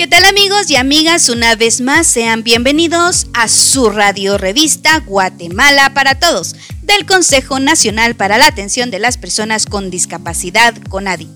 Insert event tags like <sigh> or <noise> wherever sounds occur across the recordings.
¿Qué tal amigos y amigas? Una vez más sean bienvenidos a su radio revista Guatemala para Todos del Consejo Nacional para la Atención de las Personas con Discapacidad, CONADI.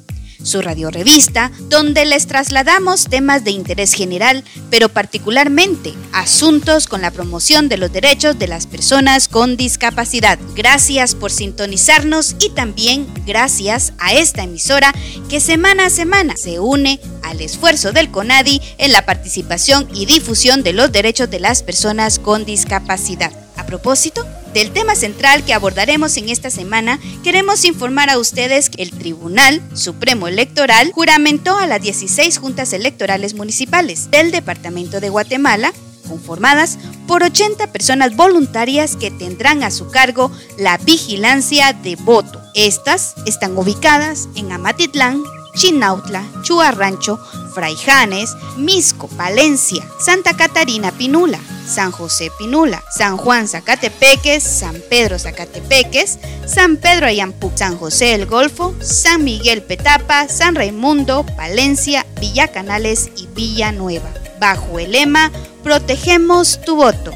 Su radio revista, donde les trasladamos temas de interés general, pero particularmente asuntos con la promoción de los derechos de las personas con discapacidad. Gracias por sintonizarnos y también gracias a esta emisora que semana a semana se une al esfuerzo del CONADI en la participación y difusión de los derechos de las personas con discapacidad. A propósito del tema central que abordaremos en esta semana, queremos informar a ustedes que el Tribunal Supremo Electoral juramentó a las 16 juntas electorales municipales del Departamento de Guatemala conformadas por 80 personas voluntarias que tendrán a su cargo la vigilancia de voto. Estas están ubicadas en Amatitlán, Chinautla, Chuarrancho, Fraijanes, Misco, Palencia, Santa Catarina Pinula, San José Pinula, San Juan Zacatepeques, San Pedro Zacatepeques, San Pedro Ayampu, San José el Golfo, San Miguel Petapa, San Raimundo, Palencia, Villa Canales y Villanueva. Bajo el lema Protegemos tu voto.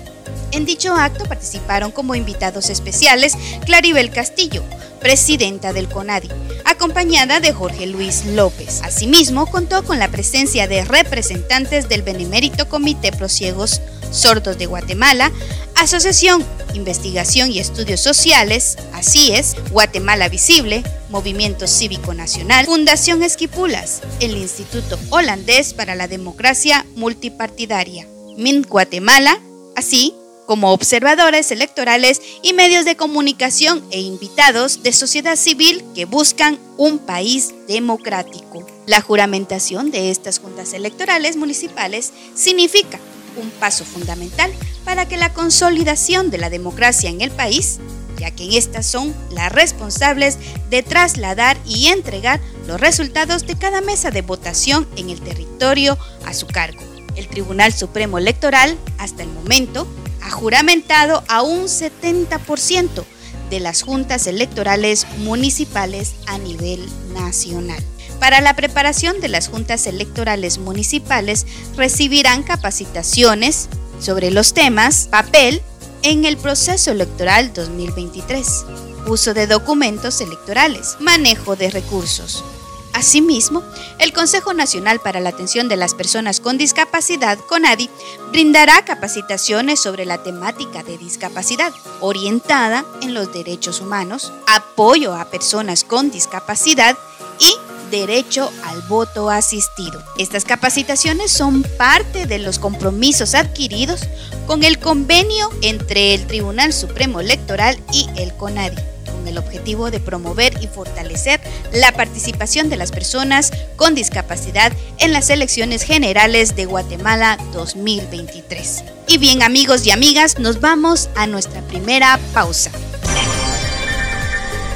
En dicho acto participaron como invitados especiales Claribel Castillo, presidenta del CONADI, acompañada de Jorge Luis López. Asimismo, contó con la presencia de representantes del Benemérito Comité Prosiegos Sordos de Guatemala, Asociación Investigación y Estudios Sociales, así es, Guatemala Visible, Movimiento Cívico Nacional, Fundación Esquipulas, el Instituto Holandés para la Democracia Multipartidaria, MIN Guatemala, así como observadores electorales y medios de comunicación e invitados de sociedad civil que buscan un país democrático. La juramentación de estas juntas electorales municipales significa un paso fundamental para que la consolidación de la democracia en el país, ya que estas son las responsables de trasladar y entregar los resultados de cada mesa de votación en el territorio a su cargo. El Tribunal Supremo Electoral, hasta el momento, juramentado a un 70% de las juntas electorales municipales a nivel nacional. Para la preparación de las juntas electorales municipales recibirán capacitaciones sobre los temas papel en el proceso electoral 2023, uso de documentos electorales, manejo de recursos, Asimismo, el Consejo Nacional para la Atención de las Personas con Discapacidad, CONADI, brindará capacitaciones sobre la temática de discapacidad, orientada en los derechos humanos, apoyo a personas con discapacidad y derecho al voto asistido. Estas capacitaciones son parte de los compromisos adquiridos con el convenio entre el Tribunal Supremo Electoral y el CONADI el objetivo de promover y fortalecer la participación de las personas con discapacidad en las elecciones generales de Guatemala 2023. Y bien amigos y amigas, nos vamos a nuestra primera pausa.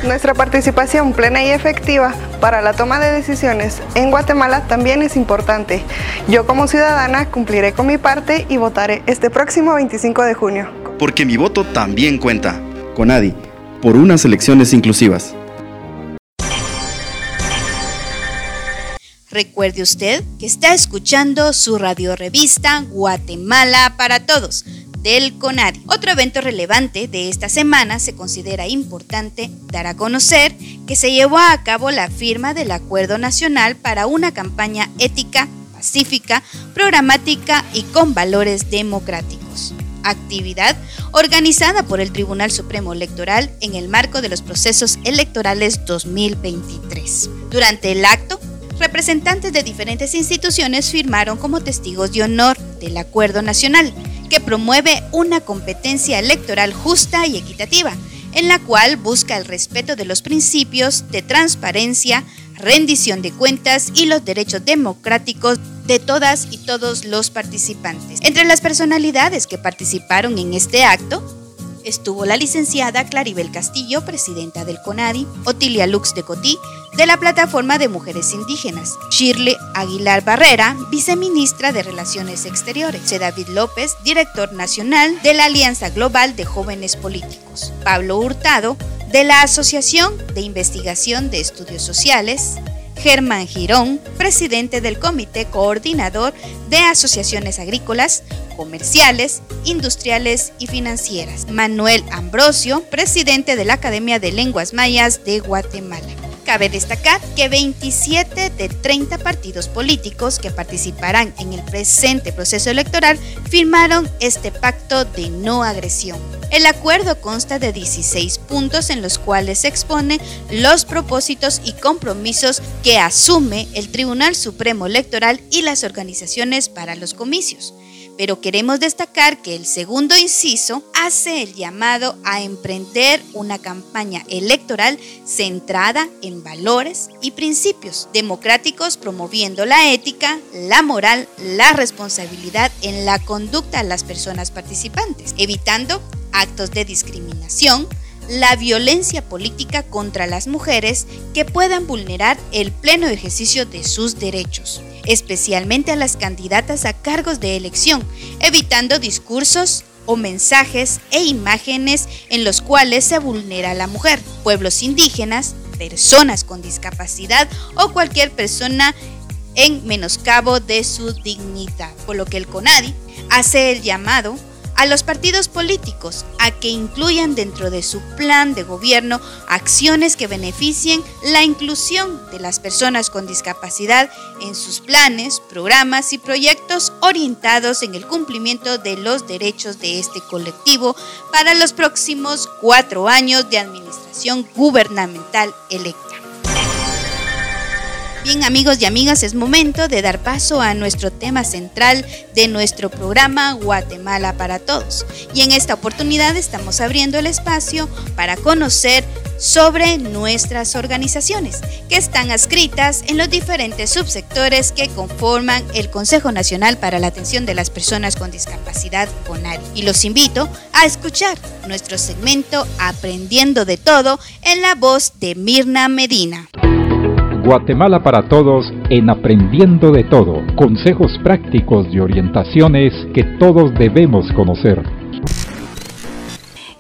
Nuestra participación plena y efectiva para la toma de decisiones en Guatemala también es importante. Yo como ciudadana cumpliré con mi parte y votaré este próximo 25 de junio. Porque mi voto también cuenta. Conadi por unas elecciones inclusivas. Recuerde usted que está escuchando su radiorevista Guatemala para Todos del CONADI. Otro evento relevante de esta semana se considera importante dar a conocer que se llevó a cabo la firma del Acuerdo Nacional para una campaña ética, pacífica, programática y con valores democráticos actividad organizada por el Tribunal Supremo Electoral en el marco de los procesos electorales 2023. Durante el acto, representantes de diferentes instituciones firmaron como testigos de honor del Acuerdo Nacional, que promueve una competencia electoral justa y equitativa, en la cual busca el respeto de los principios de transparencia, rendición de cuentas y los derechos democráticos de todas y todos los participantes. Entre las personalidades que participaron en este acto Estuvo la licenciada Claribel Castillo, presidenta del CONADI, Otilia Lux de Cotí, de la Plataforma de Mujeres Indígenas, Shirley Aguilar Barrera, viceministra de Relaciones Exteriores, C. David López, director nacional de la Alianza Global de Jóvenes Políticos, Pablo Hurtado, de la Asociación de Investigación de Estudios Sociales, Germán Girón, presidente del Comité Coordinador de Asociaciones Agrícolas, Comerciales, Industriales y Financieras. Manuel Ambrosio, presidente de la Academia de Lenguas Mayas de Guatemala. Cabe destacar que 27 de 30 partidos políticos que participarán en el presente proceso electoral firmaron este pacto de no agresión. El acuerdo consta de 16 puntos en los cuales se expone los propósitos y compromisos que asume el Tribunal Supremo Electoral y las organizaciones para los comicios pero queremos destacar que el segundo inciso hace el llamado a emprender una campaña electoral centrada en valores y principios democráticos promoviendo la ética, la moral, la responsabilidad en la conducta de las personas participantes, evitando actos de discriminación, la violencia política contra las mujeres que puedan vulnerar el pleno ejercicio de sus derechos, especialmente a las candidatas a cargos de elección, evitando discursos o mensajes e imágenes en los cuales se vulnera a la mujer, pueblos indígenas, personas con discapacidad o cualquier persona en menoscabo de su dignidad, por lo que el CONADI hace el llamado a los partidos políticos a que incluyan dentro de su plan de gobierno acciones que beneficien la inclusión de las personas con discapacidad en sus planes, programas y proyectos orientados en el cumplimiento de los derechos de este colectivo para los próximos cuatro años de administración gubernamental electa. Bien amigos y amigas, es momento de dar paso a nuestro tema central de nuestro programa Guatemala para Todos. Y en esta oportunidad estamos abriendo el espacio para conocer sobre nuestras organizaciones que están adscritas en los diferentes subsectores que conforman el Consejo Nacional para la Atención de las Personas con Discapacidad CONARI. Y los invito a escuchar nuestro segmento Aprendiendo de Todo en la voz de Mirna Medina. Guatemala para Todos en Aprendiendo de Todo. Consejos prácticos y orientaciones que todos debemos conocer.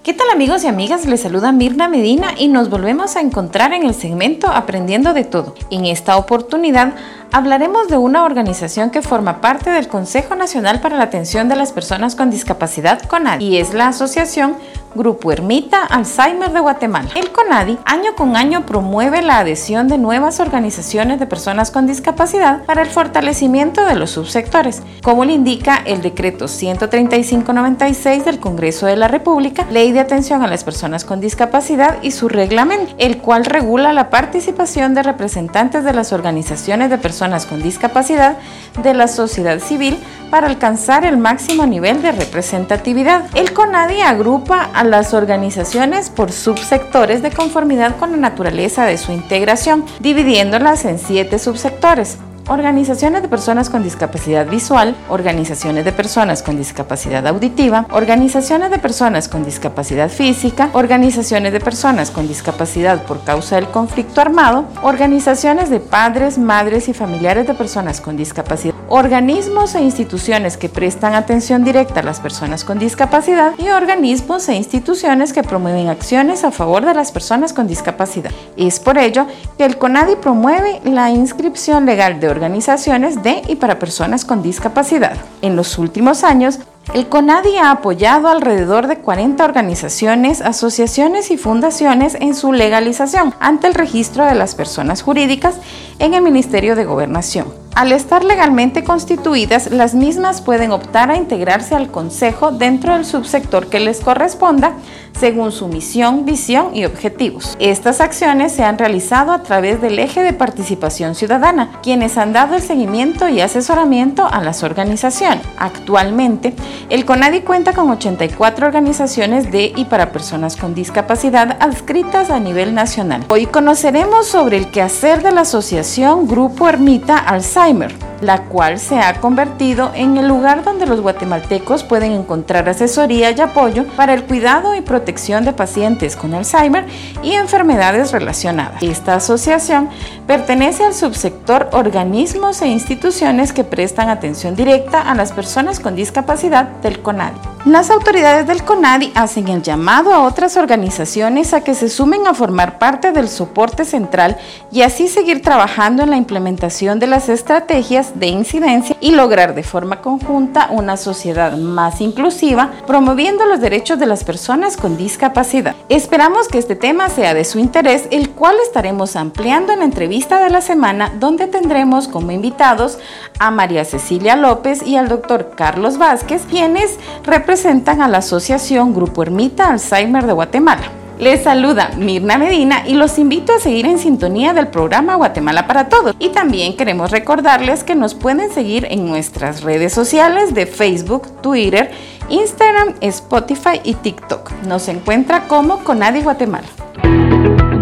¿Qué tal amigos y amigas? Les saluda Mirna Medina y nos volvemos a encontrar en el segmento Aprendiendo de Todo. En esta oportunidad hablaremos de una organización que forma parte del Consejo Nacional para la Atención de las Personas con Discapacidad CONADI y es la Asociación Grupo Ermita Alzheimer de Guatemala. El CONADI año con año promueve la adhesión de nuevas organizaciones de personas con discapacidad para el fortalecimiento de los subsectores, como le indica el decreto 13596 del Congreso de la República, Ley de Atención a las Personas con Discapacidad y su reglamento, el cual regula la participación de representantes de las organizaciones de personas con discapacidad de la sociedad civil para alcanzar el máximo nivel de representatividad. El CONADI agrupa a las organizaciones por subsectores de conformidad con la naturaleza de su integración, dividiéndolas en siete subsectores organizaciones de personas con discapacidad visual, organizaciones de personas con discapacidad auditiva, organizaciones de personas con discapacidad física, organizaciones de personas con discapacidad por causa del conflicto armado, organizaciones de padres, madres y familiares de personas con discapacidad, organismos e instituciones que prestan atención directa a las personas con discapacidad y organismos e instituciones que promueven acciones a favor de las personas con discapacidad. Es por ello que el CONADI promueve la inscripción legal de organizaciones de y para personas con discapacidad. En los últimos años, el CONADI ha apoyado alrededor de 40 organizaciones, asociaciones y fundaciones en su legalización ante el registro de las personas jurídicas en el Ministerio de Gobernación. Al estar legalmente constituidas, las mismas pueden optar a integrarse al Consejo dentro del subsector que les corresponda, según su misión, visión y objetivos. Estas acciones se han realizado a través del eje de participación ciudadana, quienes han dado el seguimiento y asesoramiento a las organizaciones. Actualmente, el CONADI cuenta con 84 organizaciones de y para personas con discapacidad adscritas a nivel nacional. Hoy conoceremos sobre el quehacer de la asociación Grupo Ermita Alzheimer la cual se ha convertido en el lugar donde los guatemaltecos pueden encontrar asesoría y apoyo para el cuidado y protección de pacientes con Alzheimer y enfermedades relacionadas. Esta asociación pertenece al subsector organismos e instituciones que prestan atención directa a las personas con discapacidad del CONADI. Las autoridades del CONADI hacen el llamado a otras organizaciones a que se sumen a formar parte del soporte central y así seguir trabajando en la implementación de las estrategias de incidencia y lograr de forma conjunta una sociedad más inclusiva, promoviendo los derechos de las personas con discapacidad. Esperamos que este tema sea de su interés, el cual estaremos ampliando en la entrevista de la semana, donde tendremos como invitados a María Cecilia López y al doctor Carlos Vázquez, quienes representan representan a la Asociación Grupo Ermita Alzheimer de Guatemala. Les saluda Mirna Medina y los invito a seguir en sintonía del programa Guatemala para Todos. Y también queremos recordarles que nos pueden seguir en nuestras redes sociales de Facebook, Twitter, Instagram, Spotify y TikTok. Nos encuentra como Conadi Guatemala.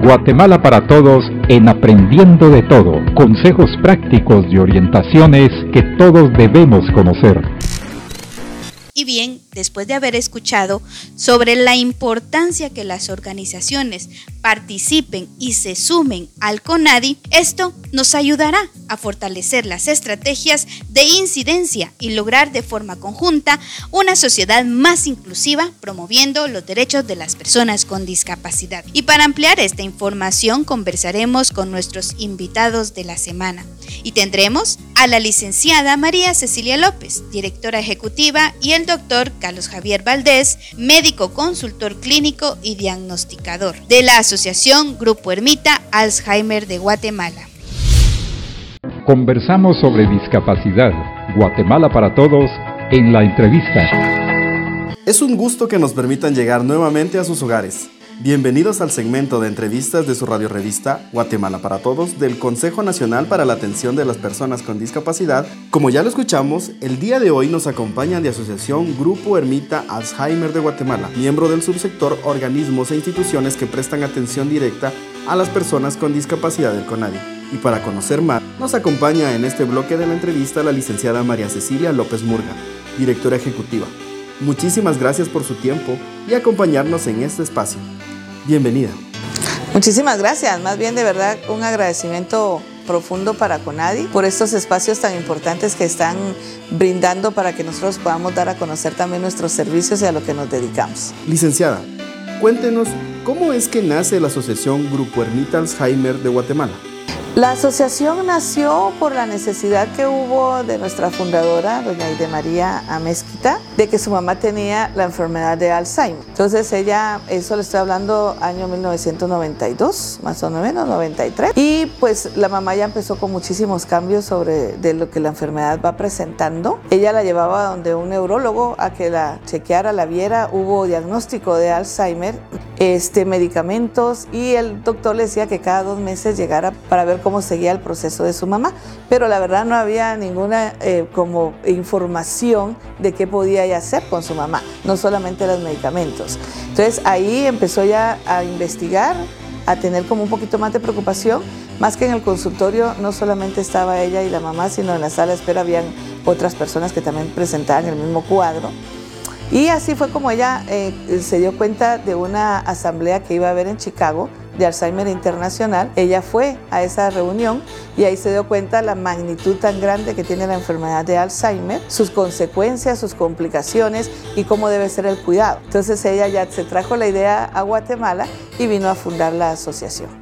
Guatemala para Todos en Aprendiendo de Todo. Consejos prácticos y orientaciones que todos debemos conocer. Y bien, después de haber escuchado sobre la importancia que las organizaciones participen y se sumen al CONADI, esto nos ayudará a fortalecer las estrategias de incidencia y lograr de forma conjunta una sociedad más inclusiva promoviendo los derechos de las personas con discapacidad. Y para ampliar esta información conversaremos con nuestros invitados de la semana y tendremos a la licenciada María Cecilia López, directora ejecutiva, y el doctor Javier Valdés, médico consultor clínico y diagnosticador de la Asociación Grupo Ermita Alzheimer de Guatemala. Conversamos sobre discapacidad. Guatemala para todos en la entrevista. Es un gusto que nos permitan llegar nuevamente a sus hogares. Bienvenidos al segmento de entrevistas de su radio revista Guatemala para Todos del Consejo Nacional para la Atención de las Personas con Discapacidad. Como ya lo escuchamos, el día de hoy nos acompañan de Asociación Grupo Ermita Alzheimer de Guatemala, miembro del subsector organismos e instituciones que prestan atención directa a las personas con discapacidad del CONADI. Y para conocer más, nos acompaña en este bloque de la entrevista la licenciada María Cecilia López Murga, directora ejecutiva. Muchísimas gracias por su tiempo y acompañarnos en este espacio. Bienvenida. Muchísimas gracias, más bien de verdad un agradecimiento profundo para Conadi por estos espacios tan importantes que están brindando para que nosotros podamos dar a conocer también nuestros servicios y a lo que nos dedicamos. Licenciada, cuéntenos cómo es que nace la Asociación Grupo Ermita Alzheimer de Guatemala. La asociación nació por la necesidad que hubo de nuestra fundadora, doña Aide María Amezquita, de que su mamá tenía la enfermedad de Alzheimer. Entonces ella, eso le estoy hablando año 1992, más o menos, 93. Y pues la mamá ya empezó con muchísimos cambios sobre de lo que la enfermedad va presentando. Ella la llevaba donde un neurólogo a que la chequeara, la viera, hubo diagnóstico de Alzheimer, este, medicamentos y el doctor le decía que cada dos meses llegara para ver cómo seguía el proceso de su mamá, pero la verdad no había ninguna eh, como información de qué podía ella hacer con su mamá, no solamente los medicamentos. Entonces ahí empezó ya a investigar, a tener como un poquito más de preocupación, más que en el consultorio no solamente estaba ella y la mamá, sino en la sala de espera habían otras personas que también presentaban el mismo cuadro. Y así fue como ella eh, se dio cuenta de una asamblea que iba a haber en Chicago de Alzheimer Internacional. Ella fue a esa reunión y ahí se dio cuenta la magnitud tan grande que tiene la enfermedad de Alzheimer, sus consecuencias, sus complicaciones y cómo debe ser el cuidado. Entonces ella ya se trajo la idea a Guatemala y vino a fundar la asociación.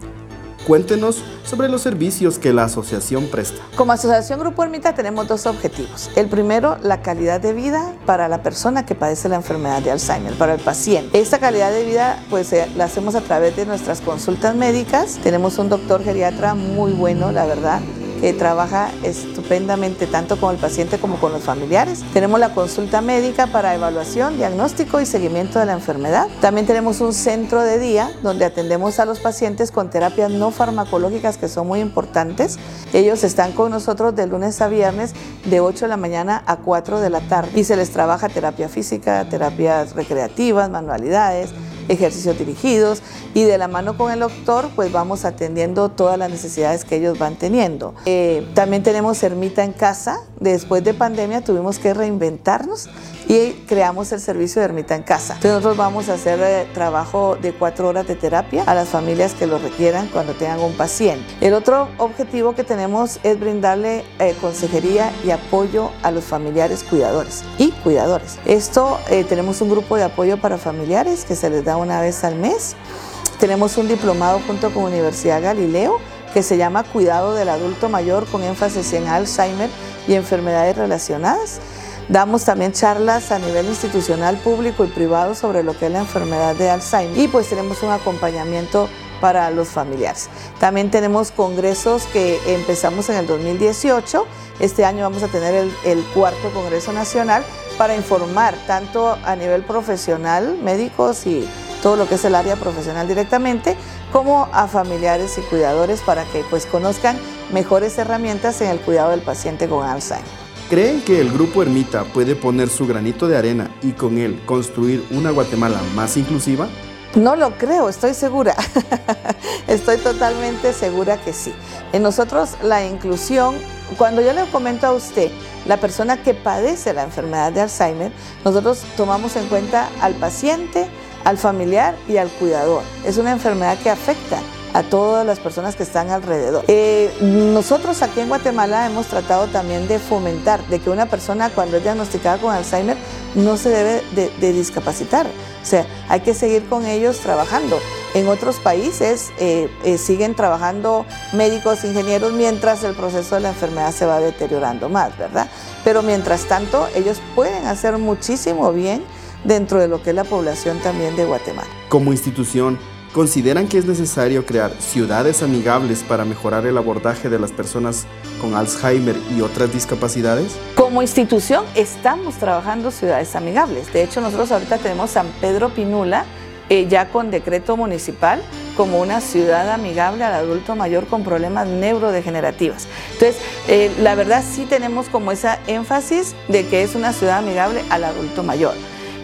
Cuéntenos sobre los servicios que la asociación presta. Como Asociación Grupo Ermita tenemos dos objetivos. El primero, la calidad de vida para la persona que padece la enfermedad de Alzheimer, para el paciente. Esta calidad de vida pues la hacemos a través de nuestras consultas médicas. Tenemos un doctor geriatra muy bueno, la verdad, que trabaja estupendamente tanto con el paciente como con los familiares. Tenemos la consulta médica para evaluación, diagnóstico y seguimiento de la enfermedad. También tenemos un centro de día donde atendemos a los pacientes con terapias no farmacológicas que son muy importantes. Ellos están con nosotros de lunes a viernes de 8 de la mañana a 4 de la tarde y se les trabaja terapia física, terapias recreativas, manualidades ejercicios dirigidos y de la mano con el doctor pues vamos atendiendo todas las necesidades que ellos van teniendo. Eh, también tenemos Ermita en casa, después de pandemia tuvimos que reinventarnos y creamos el servicio de ermita en casa. Entonces nosotros vamos a hacer eh, trabajo de cuatro horas de terapia a las familias que lo requieran cuando tengan un paciente. El otro objetivo que tenemos es brindarle eh, consejería y apoyo a los familiares cuidadores y cuidadores. Esto eh, tenemos un grupo de apoyo para familiares que se les da una vez al mes. Tenemos un diplomado junto con Universidad Galileo que se llama Cuidado del Adulto Mayor con énfasis en Alzheimer y enfermedades relacionadas. Damos también charlas a nivel institucional, público y privado sobre lo que es la enfermedad de Alzheimer y pues tenemos un acompañamiento para los familiares. También tenemos congresos que empezamos en el 2018. Este año vamos a tener el, cuarto Congreso Nacional para informar tanto a nivel profesional, médicos y todo lo que es el área profesional directamente, como a familiares y cuidadores para que pues conozcan mejores herramientas en el cuidado del paciente con Alzheimer. ¿Creen que el Grupo Ermita puede poner su granito de arena y con él construir una Guatemala más inclusiva? No lo creo, estoy segura. <laughs> estoy totalmente segura que sí. En nosotros la inclusión, cuando yo le comento a usted, la persona que padece la enfermedad de Alzheimer, nosotros tomamos en cuenta al paciente, al familiar y al cuidador. Es una enfermedad que afecta a todas las personas que están alrededor. Eh, nosotros aquí en Guatemala hemos tratado también de fomentar de que una persona cuando es diagnosticada con Alzheimer no se debe de, discapacitar. O sea, hay que seguir con ellos trabajando. En otros países eh, eh, siguen trabajando médicos, ingenieros, mientras el proceso de la enfermedad se va deteriorando más, ¿verdad? Pero mientras tanto, ellos pueden hacer muchísimo bien dentro de lo que es la población también de Guatemala. Como institución, ¿Consideran que es necesario crear ciudades amigables para mejorar el abordaje de las personas con Alzheimer y otras discapacidades? Como institución estamos trabajando ciudades amigables. De hecho, nosotros ahorita tenemos San Pedro Pinula eh, ya con decreto municipal como una ciudad amigable al adulto mayor con problemas neurodegenerativos. Entonces, eh, la verdad sí tenemos como esa énfasis de que es una ciudad amigable al adulto mayor.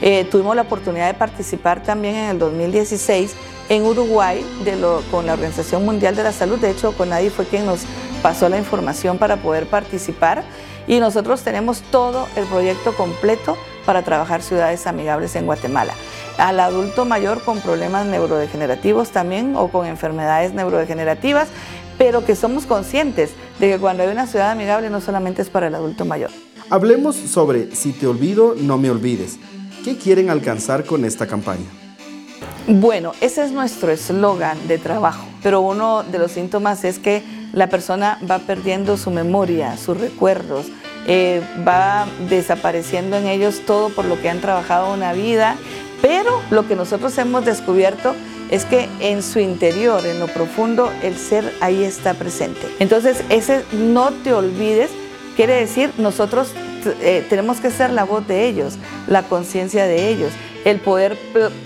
Eh, tuvimos la oportunidad de participar también en el 2016 en Uruguay con la Organización Mundial de la Salud. De hecho, Conadi fue quien nos pasó la información para poder participar y nosotros tenemos todo el proyecto completo para trabajar ciudades amigables en Guatemala. Al adulto mayor con problemas neurodegenerativos también o con enfermedades neurodegenerativas, pero que somos conscientes de que cuando hay una ciudad amigable no solamente es para el adulto mayor. Hablemos sobre Si te olvido, no me olvides. ¿Qué quieren alcanzar con esta campaña? Bueno, ese es nuestro eslogan de trabajo, pero uno de los síntomas es que la persona va perdiendo su memoria, sus recuerdos, eh, va desapareciendo en ellos todo por lo que han trabajado una vida, pero lo que nosotros hemos descubierto es que en su interior, en lo profundo, el ser ahí está presente. Entonces, ese no te olvides quiere decir nosotros eh, tenemos que ser la voz de ellos, la conciencia de ellos el poder,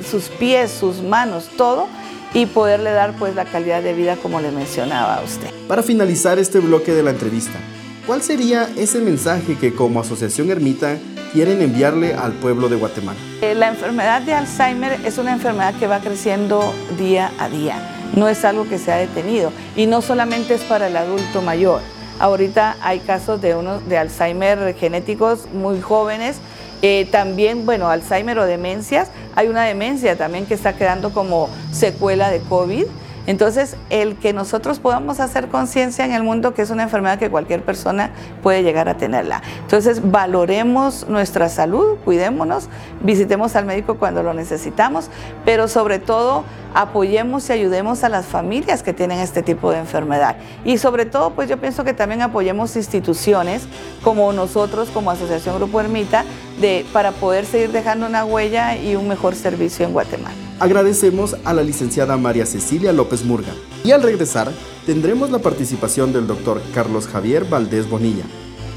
sus pies, sus manos, todo, y poderle dar pues la calidad de vida como le mencionaba a usted. Para finalizar este bloque de la entrevista, ¿cuál sería ese mensaje que como Asociación Ermita quieren enviarle al pueblo de Guatemala? Eh, la enfermedad de Alzheimer es una enfermedad que va creciendo día a día, no es algo que se ha detenido y no solamente es para el adulto mayor. Ahorita hay casos de, unos, de Alzheimer genéticos muy jóvenes eh, también, bueno, Alzheimer o demencias, hay una demencia también que está quedando como secuela de COVID. Entonces, el que nosotros podamos hacer conciencia en el mundo que es una enfermedad que cualquier persona puede llegar a tenerla. Entonces, valoremos nuestra salud, cuidémonos, visitemos al médico cuando lo necesitamos, pero sobre todo apoyemos y ayudemos a las familias que tienen este tipo de enfermedad. Y sobre todo, pues yo pienso que también apoyemos instituciones como nosotros, como Asociación Grupo Ermita, de, para poder seguir dejando una huella y un mejor servicio en Guatemala. Agradecemos a la licenciada María Cecilia López Murga. Y al regresar, tendremos la participación del doctor Carlos Javier Valdés Bonilla,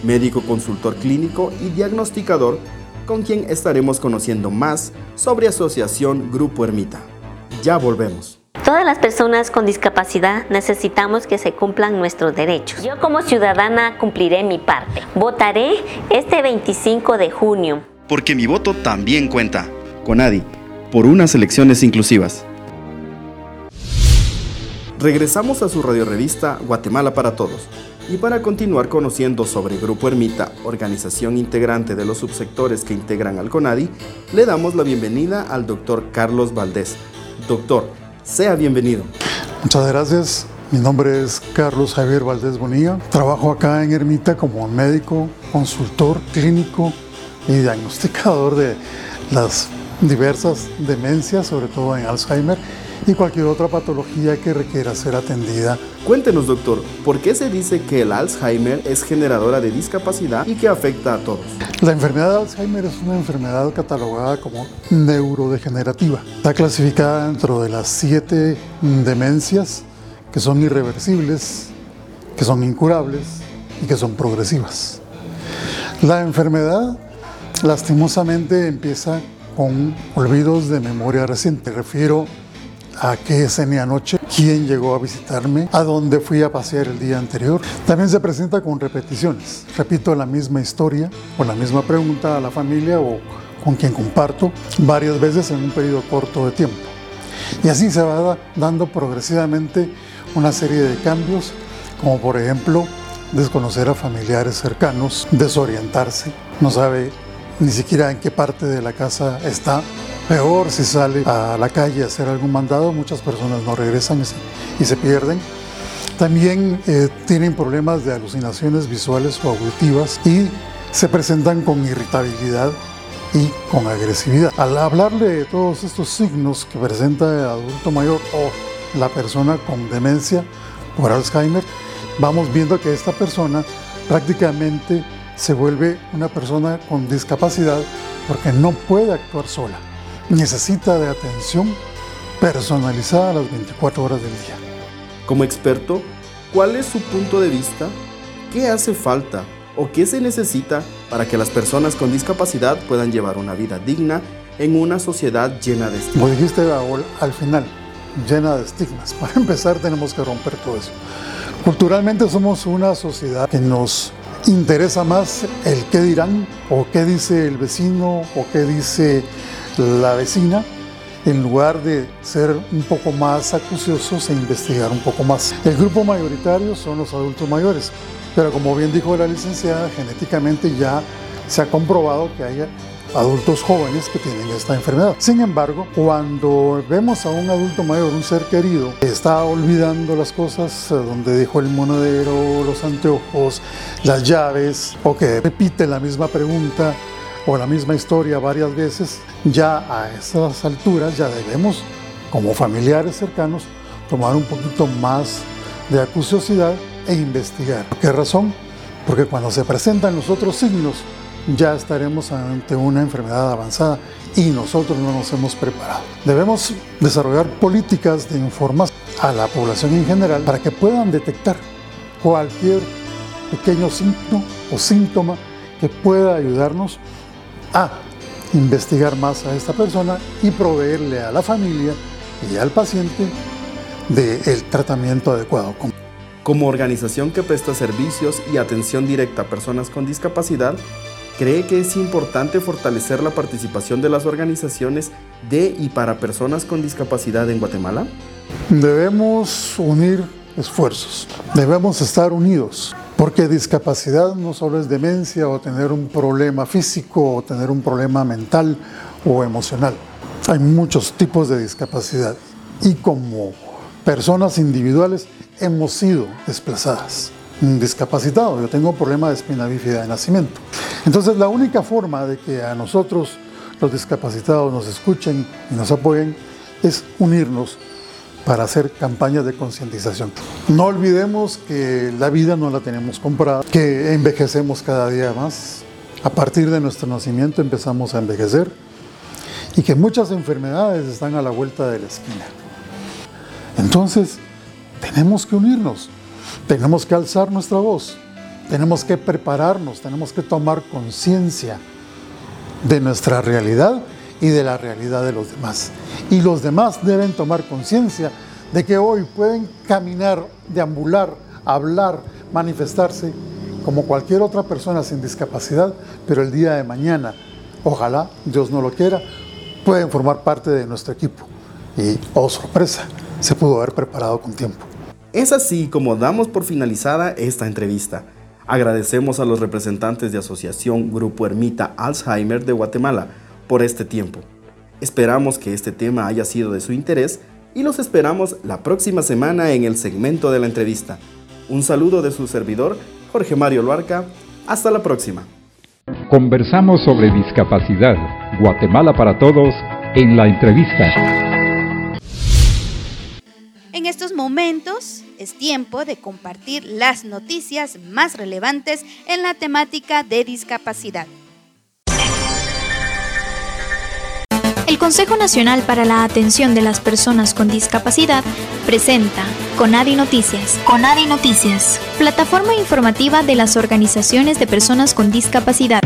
médico consultor clínico y diagnosticador, con quien estaremos conociendo más sobre Asociación Grupo Ermita. Ya volvemos. Todas las personas con discapacidad necesitamos que se cumplan nuestros derechos. Yo como ciudadana cumpliré mi parte. Votaré este 25 de junio. Porque mi voto también cuenta. Conadi por unas elecciones inclusivas. Regresamos a su radiorevista Guatemala para Todos. Y para continuar conociendo sobre Grupo Ermita, organización integrante de los subsectores que integran al CONADI, le damos la bienvenida al doctor Carlos Valdés. Doctor, sea bienvenido. Muchas gracias. Mi nombre es Carlos Javier Valdés Bonilla. Trabajo acá en Ermita como médico, consultor clínico y diagnosticador de las diversas demencias, sobre todo en Alzheimer y cualquier otra patología que requiera ser atendida. Cuéntenos, doctor, ¿por qué se dice que el Alzheimer es generadora de discapacidad y que afecta a todos? La enfermedad de Alzheimer es una enfermedad catalogada como neurodegenerativa. Está clasificada dentro de las siete demencias que son irreversibles, que son incurables y que son progresivas. La enfermedad lastimosamente empieza con olvidos de memoria reciente. Me refiero a qué cené anoche, quién llegó a visitarme, a dónde fui a pasear el día anterior. También se presenta con repeticiones. Repito la misma historia o la misma pregunta a la familia o con quien comparto varias veces en un periodo corto de tiempo. Y así se va dando progresivamente una serie de cambios, como por ejemplo desconocer a familiares cercanos, desorientarse, no sabe ni siquiera en qué parte de la casa está Peor si sale a la calle a hacer algún mandado, muchas personas no regresan y se, pierden. También eh, tienen problemas de alucinaciones visuales o auditivas y se presentan con irritabilidad y con agresividad. Al hablarle de todos estos signos que presenta el adulto mayor o la persona con demencia por Alzheimer, vamos viendo que esta persona prácticamente se vuelve una persona con discapacidad porque no puede actuar sola necesita de atención personalizada a las 24 horas del día. Como experto, ¿cuál es su punto de vista? ¿Qué hace falta o qué se necesita para que las personas con discapacidad puedan llevar una vida digna en una sociedad llena de estigmas? Como dijiste al final, llena de estigmas. <laughs> Para empezar tenemos que romper todo eso. Culturalmente somos una sociedad que nos interesa más el qué dirán o qué dice el vecino o qué dice la vecina en lugar de ser un poco más acuciosos e investigar un poco más. El grupo mayoritario son los adultos mayores, pero como bien dijo la licenciada, genéticamente ya se ha comprobado que hay adultos jóvenes que tienen esta enfermedad. Sin embargo, cuando vemos a un adulto mayor, un ser querido, que está olvidando las cosas, eh, donde dejó el monedero, los anteojos, las llaves, o que repite la misma pregunta o la misma historia varias veces, ya a esas alturas ya debemos, como familiares cercanos, tomar un poquito más de acuciosidad e investigar. ¿Por qué razón? Porque cuando se presentan los otros signos, ya estaremos ante una enfermedad avanzada y nosotros no nos hemos preparado. Debemos desarrollar políticas de información a la población en general para que puedan detectar cualquier pequeño signo o síntoma que pueda ayudarnos a investigar más a esta persona y proveerle a la familia y al paciente del tratamiento adecuado. Como organización que presta servicios y atención directa a personas con discapacidad, ¿cree que es importante fortalecer la participación de las organizaciones de y para personas con discapacidad en Guatemala? Debemos unir esfuerzos, debemos estar unidos porque discapacidad no solo es demencia o tener un problema físico o tener un problema mental o emocional. Hay muchos tipos de discapacidad y como personas individuales hemos sido desplazadas. Discapacitado, yo tengo un problema de espina bífida de nacimiento. Entonces la única forma de que a nosotros los discapacitados nos escuchen y nos apoyen es unirnos para hacer campañas de concientización. No olvidemos que la vida no la tenemos comprada, que envejecemos cada día más. A partir de nuestro nacimiento empezamos a envejecer y que muchas enfermedades están a la vuelta de la esquina. Entonces, tenemos que unirnos, tenemos que alzar nuestra voz, tenemos que prepararnos, tenemos que tomar conciencia de nuestra realidad y de la realidad de los demás. Y los demás deben tomar conciencia de que hoy pueden caminar, deambular, hablar, manifestarse como cualquier otra persona sin discapacidad, pero el día de mañana, ojalá Dios no lo quiera, pueden formar parte de nuestro equipo. Y, oh sorpresa, se pudo haber preparado con tiempo. Es así como damos por finalizada esta entrevista. Agradecemos a los representantes de Asociación Grupo Ermita Alzheimer de Guatemala por este tiempo. Esperamos que este tema haya sido de su interés y los esperamos la próxima semana en el segmento de la entrevista. Un saludo de su servidor, Jorge Mario Luarca. Hasta la próxima. Conversamos sobre discapacidad. Guatemala para todos en la entrevista. En estos momentos es tiempo de compartir las noticias más relevantes en la temática de discapacidad. El Consejo Nacional para la Atención de las Personas con Discapacidad presenta Conadi Noticias. Conadi Noticias, plataforma informativa de las organizaciones de personas con discapacidad.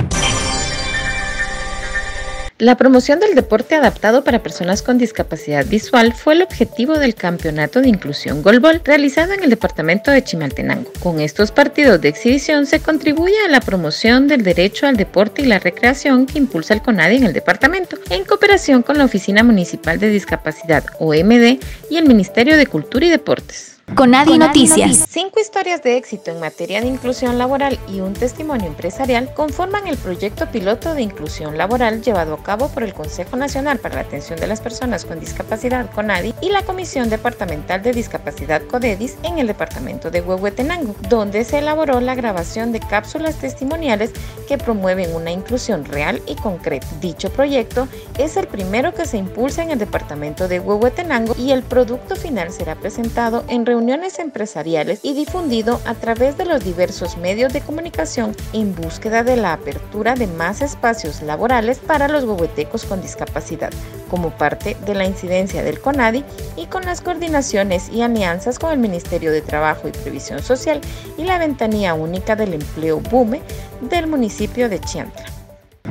La promoción del deporte adaptado para personas con discapacidad visual fue el objetivo del Campeonato de Inclusión Golbol realizado en el departamento de Chimaltenango. Con estos partidos de exhibición se contribuye a la promoción del derecho al deporte y la recreación que impulsa el CONADI en el departamento, en cooperación con la Oficina Municipal de Discapacidad OMD y el Ministerio de Cultura y Deportes. Conadi Noticias. Cinco historias de éxito en materia de inclusión laboral y un testimonio empresarial conforman el proyecto piloto de inclusión laboral llevado a cabo por el Consejo Nacional para la Atención de las Personas con Discapacidad CONADI y la Comisión Departamental de Discapacidad CODEDIS en el departamento de Huehuetenango, donde se elaboró la grabación de cápsulas testimoniales que promueven una inclusión real y concreta. Dicho proyecto es el primero que se impulsa en el departamento de Huehuetenango y el producto final será presentado en reuniones empresariales y difundido a través de los diversos medios de comunicación en búsqueda de la apertura de más espacios laborales para los huehuetecos con discapacidad, como parte de la incidencia del CONADI y con las coordinaciones y alianzas con el Ministerio de Trabajo y Previsión Social y la Ventanía Única del Empleo BUME del municipio de Chiantla.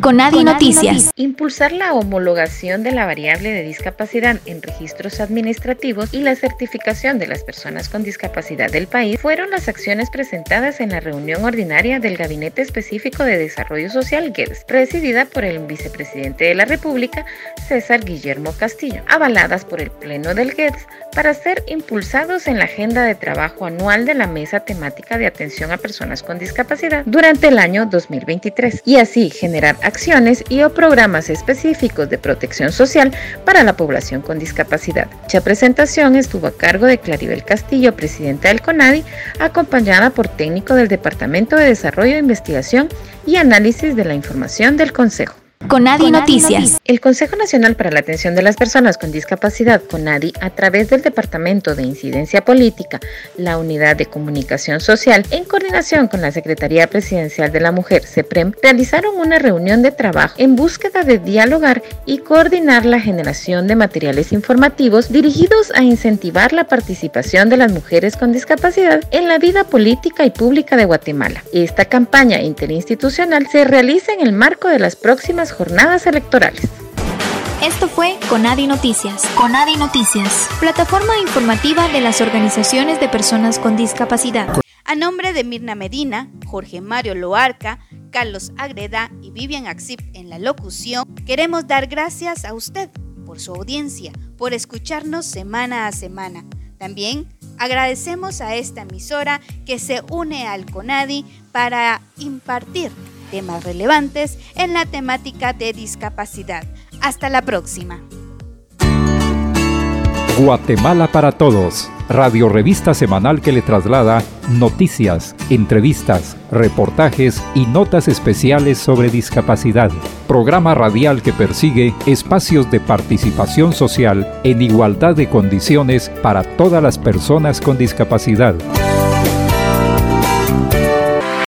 Conadi Noticias. Impulsar la homologación de la variable de discapacidad en registros administrativos y la certificación de las personas con discapacidad del país fueron las acciones presentadas en la reunión ordinaria del Gabinete Específico de Desarrollo Social GEDS, presidida por el vicepresidente de la República, César Guillermo Castillo, avaladas por el Pleno del GEDS para ser impulsados en la agenda de trabajo anual de la Mesa Temática de Atención a Personas con Discapacidad durante el año 2023 y así generar acciones y o programas específicos de protección social para la población con discapacidad. Dicha presentación estuvo a cargo de Claribel Castillo, presidenta del CONADI, acompañada por técnico del Departamento de Desarrollo, Investigación y Análisis de la Información del Consejo. Conadi Noticias. El Consejo Nacional para la Atención de las Personas con Discapacidad, CONADI, a través del Departamento de Incidencia Política, la Unidad de Comunicación Social, en coordinación con la Secretaría Presidencial de la Mujer, CEPREM, realizaron una reunión de trabajo en búsqueda de dialogar y coordinar la generación de materiales informativos dirigidos a incentivar la participación de las mujeres con discapacidad en la vida política y pública de Guatemala. Esta campaña interinstitucional se realiza en el marco de las próximas jornadas electorales. Esto fue Conadi Noticias. Conadi Noticias, plataforma informativa de las organizaciones de personas con discapacidad. A nombre de Mirna Medina, Jorge Mario Loarca, Carlos Agreda y Vivian Axip en la locución, queremos dar gracias a usted por su audiencia, por escucharnos semana a semana. También agradecemos a esta emisora que se une al CONADI para impartir temas relevantes en la temática de discapacidad. Hasta la próxima. Guatemala para Todos, radio revista semanal que le traslada noticias, entrevistas, reportajes y notas especiales sobre discapacidad. Programa radial que persigue espacios de participación social en igualdad de condiciones para todas las personas con discapacidad.